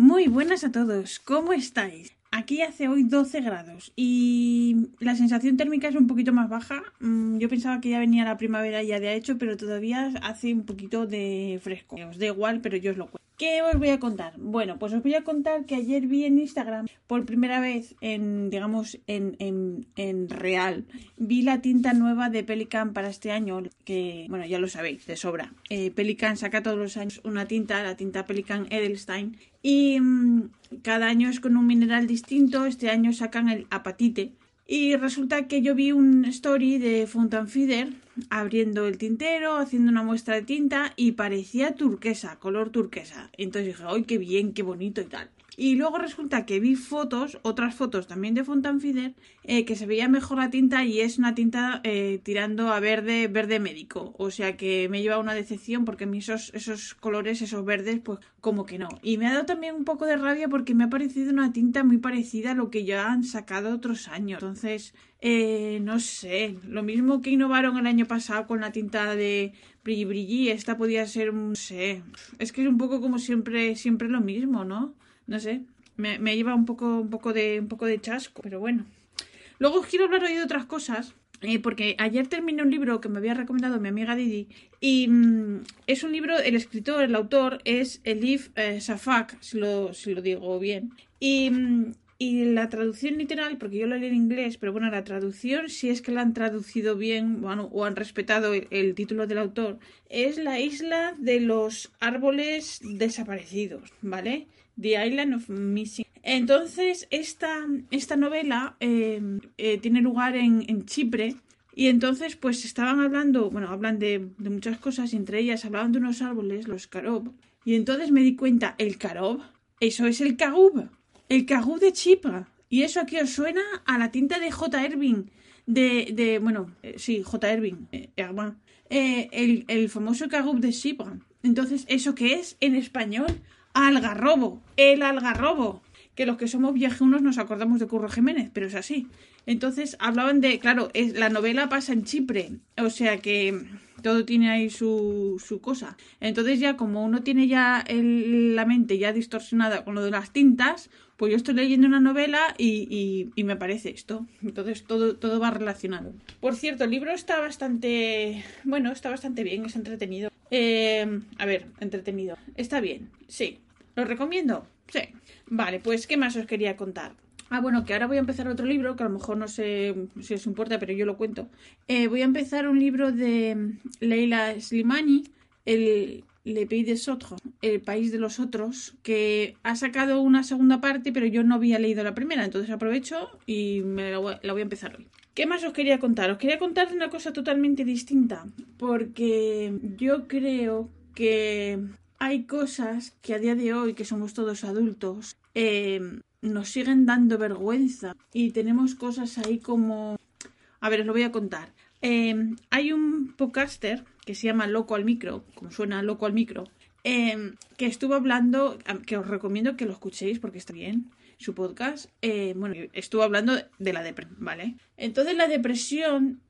Muy buenas a todos, ¿cómo estáis? Aquí hace hoy 12 grados y la sensación térmica es un poquito más baja. Mm, Yo pensaba que ya venía la primavera ya de hecho, pero todavía hace un poquito de fresco. Os da igual, pero yo os lo cuento. ¿Qué os voy a contar? Bueno, pues os voy a contar que ayer vi en Instagram, por primera vez en, digamos, en, en, en real, vi la tinta nueva de Pelican para este año, que, bueno, ya lo sabéis, de sobra. Eh, Pelican saca todos los años una tinta, la tinta Pelican Edelstein, y mm, cada año es con un mineral distinto. Este año sacan el apatite. Y resulta que yo vi un story de Fountain Feeder abriendo el tintero, haciendo una muestra de tinta y parecía turquesa, color turquesa. Entonces dije, ¡ay, qué bien, qué bonito y tal! Y luego resulta que vi fotos, otras fotos también de Fountain Feeder, eh, que se veía mejor la tinta y es una tinta eh, tirando a verde, verde médico. O sea que me lleva una decepción porque a mí esos, esos colores, esos verdes, pues como que no. Y me ha dado también un poco de rabia porque me ha parecido una tinta muy parecida a lo que ya han sacado otros años. Entonces, eh, no sé, lo mismo que innovaron el año pasado con la tinta de Brilli Brilli, esta podía ser, no sé, es que es un poco como siempre, siempre lo mismo, ¿no? No sé, me, me lleva un poco, un poco de, un poco de chasco, pero bueno. Luego os quiero hablar hoy de otras cosas, eh, porque ayer terminé un libro que me había recomendado mi amiga Didi, y mm, es un libro, el escritor, el autor es Elif eh, Safak, si lo, si lo digo bien, y, mm, y la traducción literal, porque yo lo leí en inglés, pero bueno, la traducción, si es que la han traducido bien bueno, o han respetado el, el título del autor, es la isla de los árboles desaparecidos, ¿vale? The Island of Missing. Entonces, esta, esta novela eh, eh, tiene lugar en, Chipre. Y entonces, pues estaban hablando, bueno, hablan de, muchas cosas entre ellas hablaban de unos árboles, los carob. Y entonces me di cuenta, el carob, eso es el cagub, el cagub de Chipre. Y eso aquí os suena a la tinta de J. Irving, de, de bueno, eh, sí, J. Irving, eh, el, el famoso cagub de Chipre. Entonces, ¿eso qué es en español? Algarrobo, el algarrobo. Que los que somos viejunos nos acordamos de Curro Jiménez, pero es así. Entonces hablaban de, claro, es, la novela pasa en Chipre, o sea que todo tiene ahí su, su cosa. Entonces ya como uno tiene ya el, la mente ya distorsionada con lo de las tintas, pues yo estoy leyendo una novela y, y, y, me parece esto. Entonces todo, todo va relacionado. Por cierto, el libro está bastante, bueno, está bastante bien, es entretenido. Eh, a ver, entretenido. Está bien, sí. ¿Lo recomiendo? Sí. Vale, pues ¿qué más os quería contar? Ah, bueno, que ahora voy a empezar otro libro, que a lo mejor no sé si os importa, pero yo lo cuento. Eh, voy a empezar un libro de Leila Slimani, el Le Pays des Autres, El País de los Otros, que ha sacado una segunda parte, pero yo no había leído la primera, entonces aprovecho y me la voy, la voy a empezar hoy. ¿Qué más os quería contar? Os quería contar una cosa totalmente distinta, porque yo creo que hay cosas que a día de hoy, que somos todos adultos, eh, nos siguen dando vergüenza y tenemos cosas ahí como... A ver, os lo voy a contar. Eh, hay un podcaster que se llama Loco al Micro, como suena Loco al Micro, eh, que estuvo hablando, que os recomiendo que lo escuchéis porque está bien, su podcast. Bueno, estuvo hablando de la depresión, ¿vale? Entonces la depresión,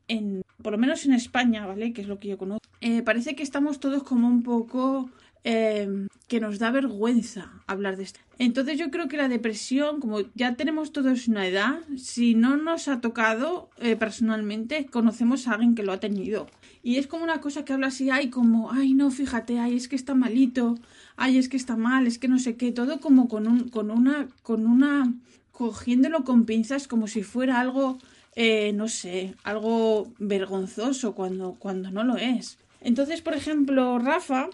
por lo menos en España, ¿vale? Que es lo que yo conozco, eh, parece que estamos todos como un poco eh, que nos da vergüenza hablar de esto. Entonces yo creo que la depresión, como ya tenemos todos una edad, si no nos ha tocado eh, personalmente, conocemos a alguien que lo ha tenido. Y es como una cosa que habla así, ay, como, ay, no, fíjate, ay, es que está malito, ay, es que está mal, es que no sé qué, todo como con, un, con una, con una, cogiéndolo con pinzas como si fuera algo, eh, no sé, algo vergonzoso cuando, cuando no lo es. Entonces, por ejemplo, Rafa,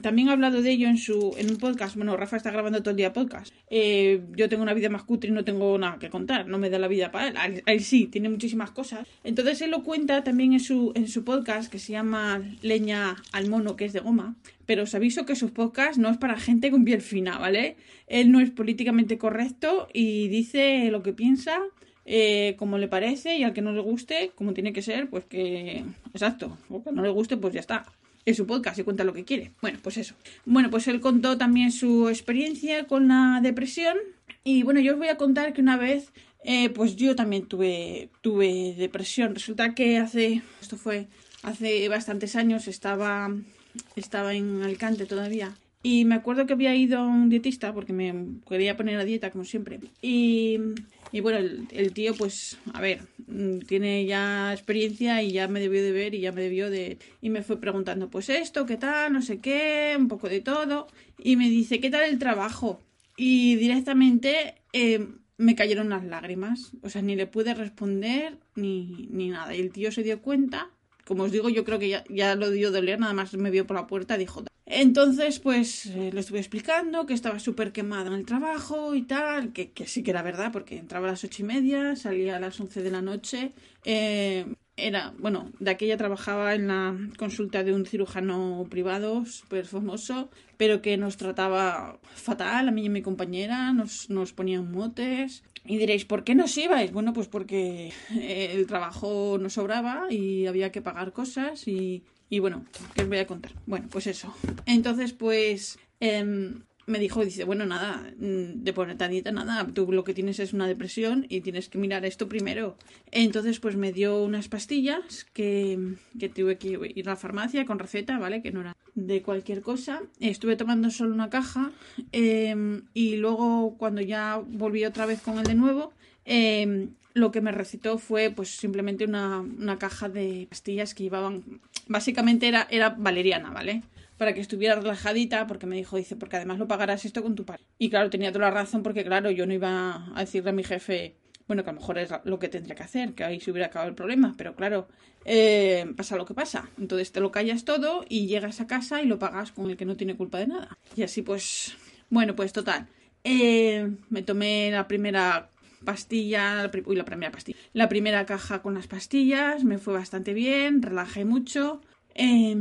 también ha hablado de ello en su en un podcast. Bueno, Rafa está grabando todo el día podcast. Eh, yo tengo una vida más cutre y no tengo nada que contar. No me da la vida para él. sí, tiene muchísimas cosas. Entonces él lo cuenta también en su, en su podcast que se llama Leña al mono, que es de goma. Pero os aviso que sus podcasts no es para gente con piel fina, ¿vale? Él no es políticamente correcto y dice lo que piensa. Eh, como le parece y al que no le guste, como tiene que ser, pues que... Exacto, o que no le guste, pues ya está en su podcast y cuenta lo que quiere. Bueno, pues eso. Bueno, pues él contó también su experiencia con la depresión. Y bueno, yo os voy a contar que una vez, eh, pues yo también tuve, tuve depresión. Resulta que hace, esto fue hace bastantes años, estaba, estaba en Alicante todavía. Y me acuerdo que había ido a un dietista porque me quería poner a dieta, como siempre. Y, y bueno, el, tío, pues, a ver, mm, tiene ya experiencia y ya me debió de ver y ya me debió de... Y me fue preguntando, pues esto, qué tal, no sé qué, un poco de todo. Y me dice, ¿qué tal el trabajo? Y directamente eh, me cayeron las lágrimas. O sea, ni le pude responder ni, ni nada. Y el tío se dio cuenta. Como os digo, yo creo que ya, ya lo dio de leer, nada más me vio por la puerta, dijo, entonces, pues eh, le estuve explicando que estaba súper quemada en el trabajo y tal, que, que, sí que era verdad, porque entraba a las ocho y media, salía a las once de la noche. Eh, era, bueno, de aquella trabajaba en la consulta de un cirujano privado súper famoso, pero que nos trataba fatal, a mí y a mi compañera, nos, ponían motes. Y diréis, ¿por qué nos ibais? Bueno, pues porque eh, el trabajo nos sobraba y había que pagar cosas y, y bueno, ¿qué os voy a contar? Bueno, pues eso. Entonces, pues eh, me dijo, dice, bueno, nada, mm, de ponerte a nada, tú lo que tienes es una depresión y tienes que mirar esto primero. Entonces, pues me dio unas pastillas que, que tuve que ir a la farmacia con receta, ¿vale? Que no era de cualquier cosa. Estuve tomando solo una caja eh, y luego cuando ya volví otra vez con el de nuevo, eh, lo que me recetó fue pues simplemente una, una caja de pastillas que llevaban básicamente era, era valeriana, ¿vale? Para que estuviera relajadita, porque me dijo, dice, porque además lo pagarás esto con tu padre. Y claro, tenía toda la razón, porque claro, yo no iba a decirle a mi jefe, bueno, que a lo mejor es lo que tendría que hacer, que ahí se hubiera acabado el problema, pero claro, eh, pasa lo que pasa. Entonces te lo callas todo y llegas a casa y lo pagas con el que no tiene culpa de nada. Y así pues, bueno, pues total. Eh, me tomé la primera pastilla, la primera pastilla, la primera caja con las pastillas, me fue bastante bien, relajé mucho. Eh,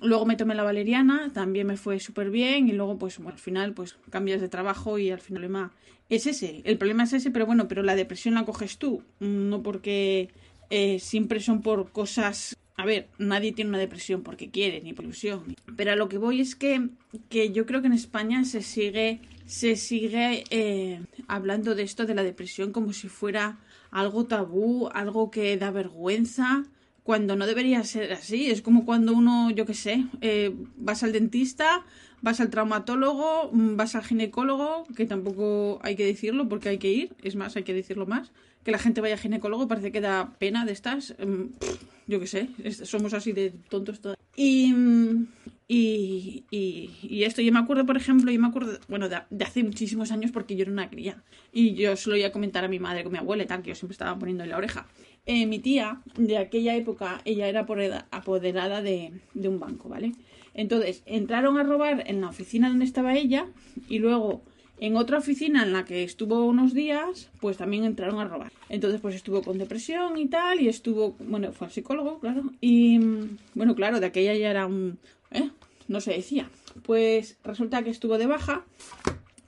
luego me tomé la valeriana, también me fue súper bien y luego pues bueno, al final pues cambias de trabajo y al final el problema es ese, el problema es ese, pero bueno, pero la depresión la coges tú, no porque eh, siempre son por cosas a ver, nadie tiene una depresión porque quiere, ni por ilusión. Pero a lo que voy es que, que yo creo que en España se sigue, se sigue eh, hablando de esto de la depresión como si fuera algo tabú, algo que da vergüenza, cuando no debería ser así. Es como cuando uno, yo qué sé, eh, vas al dentista, vas al traumatólogo, vas al ginecólogo, que tampoco hay que decirlo porque hay que ir, es más, hay que decirlo más. Que la gente vaya al ginecólogo parece que da pena de estas. Em, yo qué sé, somos así de tontos todos. Y, y, y, esto, yo me acuerdo, por ejemplo, yo me acuerdo, bueno, de, hace muchísimos años porque yo era una cría. Y yo se lo iba a comentar a mi madre con mi abuela y tal, que yo siempre estaba poniendo en la oreja. Eh, mi tía, de aquella época, ella era apoderada de, de un banco, ¿vale? Entonces, entraron a robar en la oficina donde estaba ella y luego en otra oficina en la que estuvo unos días, pues también entraron a robar. Entonces, pues estuvo con depresión y tal, y estuvo, bueno, fue al psicólogo, claro. Y, bueno, claro, de aquella ya era un, ¿eh? No se decía. Pues resulta que estuvo de baja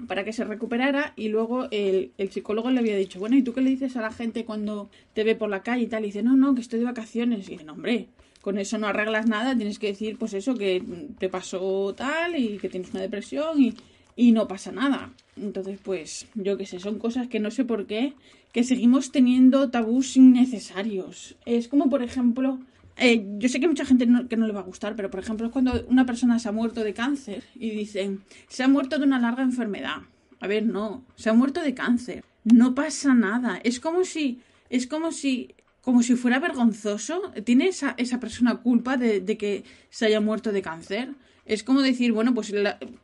para que se recuperara y luego el, el, psicólogo le había dicho, bueno, ¿y tú qué le dices a la gente cuando te ve por la calle y tal? Y dice, no, no, que estoy de vacaciones. Y dice, no, hombre, con eso no arreglas nada, tienes que decir, pues eso, que te pasó tal y que tienes una depresión y y no pasa nada. Entonces, pues, yo qué sé, son cosas que no sé por qué, que seguimos teniendo tabús innecesarios. Es como, por ejemplo, eh, yo sé que mucha gente que no le va a gustar, pero por ejemplo, es cuando una persona se ha muerto de cáncer y dicen, se ha muerto de una larga enfermedad. A ver, no, se ha muerto de cáncer. No pasa nada. Es como si, es como si, como si fuera vergonzoso. ¿Tiene esa, esa persona culpa de que se haya muerto de cáncer? Es como decir, bueno, pues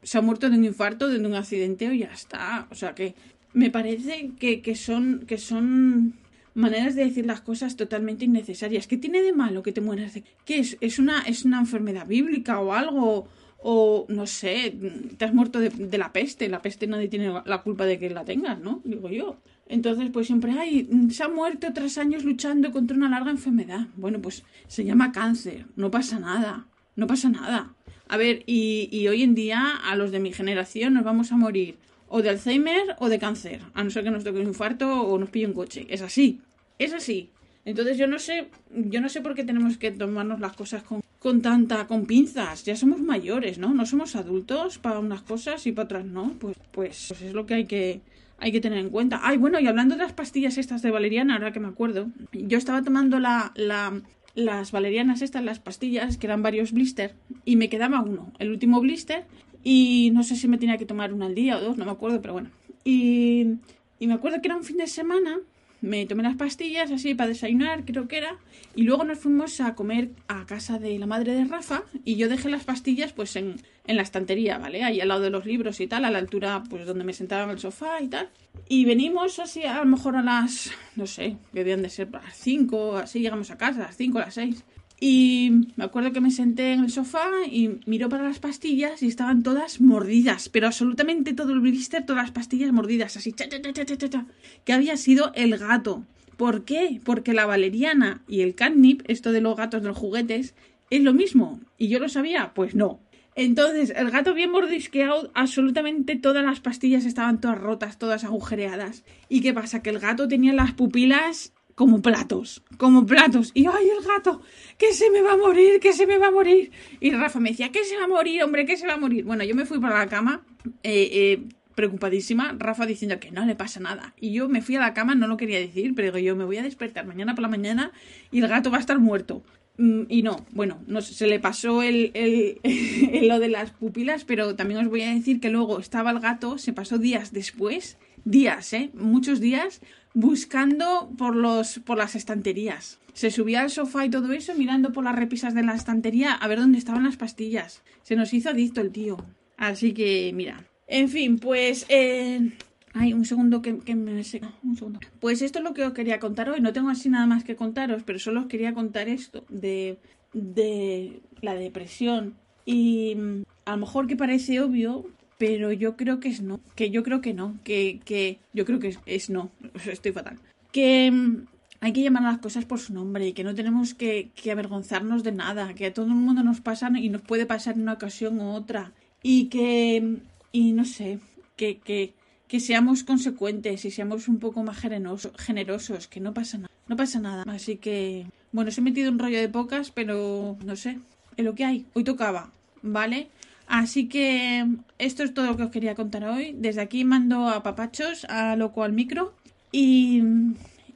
se ha muerto de un infarto, de un accidente o ya está. O sea que me parece que, que, son, que son maneras de decir las cosas totalmente innecesarias. ¿Qué tiene de malo que te mueras de... ¿Qué es? ¿Es una, es una enfermedad bíblica o algo? O no sé, te has muerto de, de, la peste. La peste nadie tiene la culpa de que la tengas, ¿no? Digo yo. Entonces, pues siempre, ay, se ha muerto tres años luchando contra una larga enfermedad. Bueno, pues se llama cáncer. No pasa nada. No pasa nada. A ver, y, hoy en día a los de mi generación nos vamos a morir o de Alzheimer o de cáncer, a no ser que nos toque un infarto o nos pille un coche. Es así, es así. Entonces yo no sé, yo no sé por qué tenemos que tomarnos las cosas con, con tanta, con pinzas. Ya somos mayores, ¿no? No somos adultos para unas cosas y para otras no. Pues, pues, pues es lo que hay que, hay que tener en cuenta. Ay, bueno, y hablando de las pastillas estas de valeriana, ahora que me acuerdo, yo estaba tomando la, la, las valerianas estas, las pastillas, que eran varios blister, y me quedaba uno. El último blister Y no sé si me tenía que tomar una al día o dos, no me acuerdo, pero bueno. Y, y me acuerdo que era un fin de semana me tomé las pastillas así para desayunar, creo que era, y luego nos fuimos a comer a casa de la madre de Rafa y yo dejé las pastillas pues en, en la estantería, ¿vale? Ahí al lado de los libros y tal, a la altura pues donde me sentaba en el sofá y tal. Y venimos así a lo mejor a las, no sé, que debían de ser las 5, así llegamos a casa, a las 5, a las 6. Y me acuerdo que me senté en el sofá y miró para las pastillas y estaban todas mordidas, pero absolutamente todo el blister, todas las pastillas mordidas, así, cha, cha, cha, que había sido el gato. ¿Por qué? Porque la valeriana y el catnip, esto de los gatos de los juguetes, es lo mismo. ¿Y yo lo sabía? Pues no. Entonces, el gato bien mordisqueado, absolutamente todas las pastillas estaban todas rotas, todas agujereadas. ¿Y qué pasa? Que el gato tenía las pupilas como platos, como platos. Y ¡ay, el gato! ¡Que se me va a morir! ¡Que se me va a morir! Y Rafa me decía, ¿qué se va a morir, hombre? ¿Qué se va a morir? Bueno, yo me fui para la cama, eh, eh, preocupadísima, Rafa diciendo que no le pasa nada. Y yo me fui a la cama, no lo quería decir, pero yo me voy a despertar mañana por la mañana y el gato va a estar muerto. Mm, y no, bueno, no, se le pasó el, el, lo de las pupilas, pero también os voy a decir que luego estaba el gato, se pasó días después, días, ¿eh? Muchos días, buscando por, los, por las estanterías. Se subía al sofá y todo eso, mirando por las repisas de la estantería a ver dónde estaban las pastillas. Se nos hizo adicto el tío. Así que, mira. En fin, pues... Eh... Ay, un segundo que, que me seca. Un segundo. Pues esto es lo que os quería contar hoy. No tengo así nada más que contaros, pero solo os quería contar esto de, de la depresión. Y mm, a lo mejor que parece obvio, pero yo creo que es no, que yo creo que no, que, que yo creo que es, no, estoy fatal. Que mm, hay que llamar a las cosas por su nombre y que no tenemos que, que, avergonzarnos de nada, que a todo el mundo nos pasa y nos puede pasar en una ocasión u otra. Y que, mm, y no sé, que, que, que seamos consecuentes y seamos un poco más generosos, generosos, que no pasa nada, no pasa nada. Así que, bueno, se he metido un rollo de pocas, pero no sé, es lo que hay. Hoy tocaba, ¿vale? Así que esto es todo lo que os quería contar hoy. Desde aquí mando a papachos, a loco al micro y,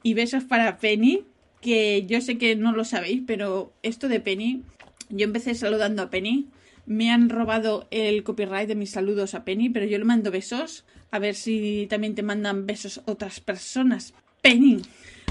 y besos para Penny, que yo sé que no lo sabéis, pero esto de Penny, yo empecé saludando a Penny. Me han robado el copyright de mis saludos a Penny, pero yo le mando besos. A ver si también te mandan besos otras personas. Penny.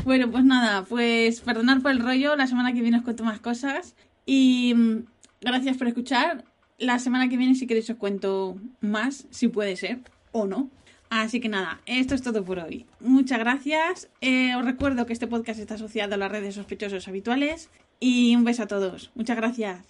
Bueno, pues nada, pues perdonar por el rollo. La semana que viene os cuento más cosas. Y mm, gracias por escuchar la semana que viene, si queréis, os cuento más, si puede ser o no. Así que nada, esto es todo por hoy. Muchas gracias. Eh, os recuerdo que este podcast está asociado a las redes sospechosos habituales. Y un beso a todos. Muchas gracias.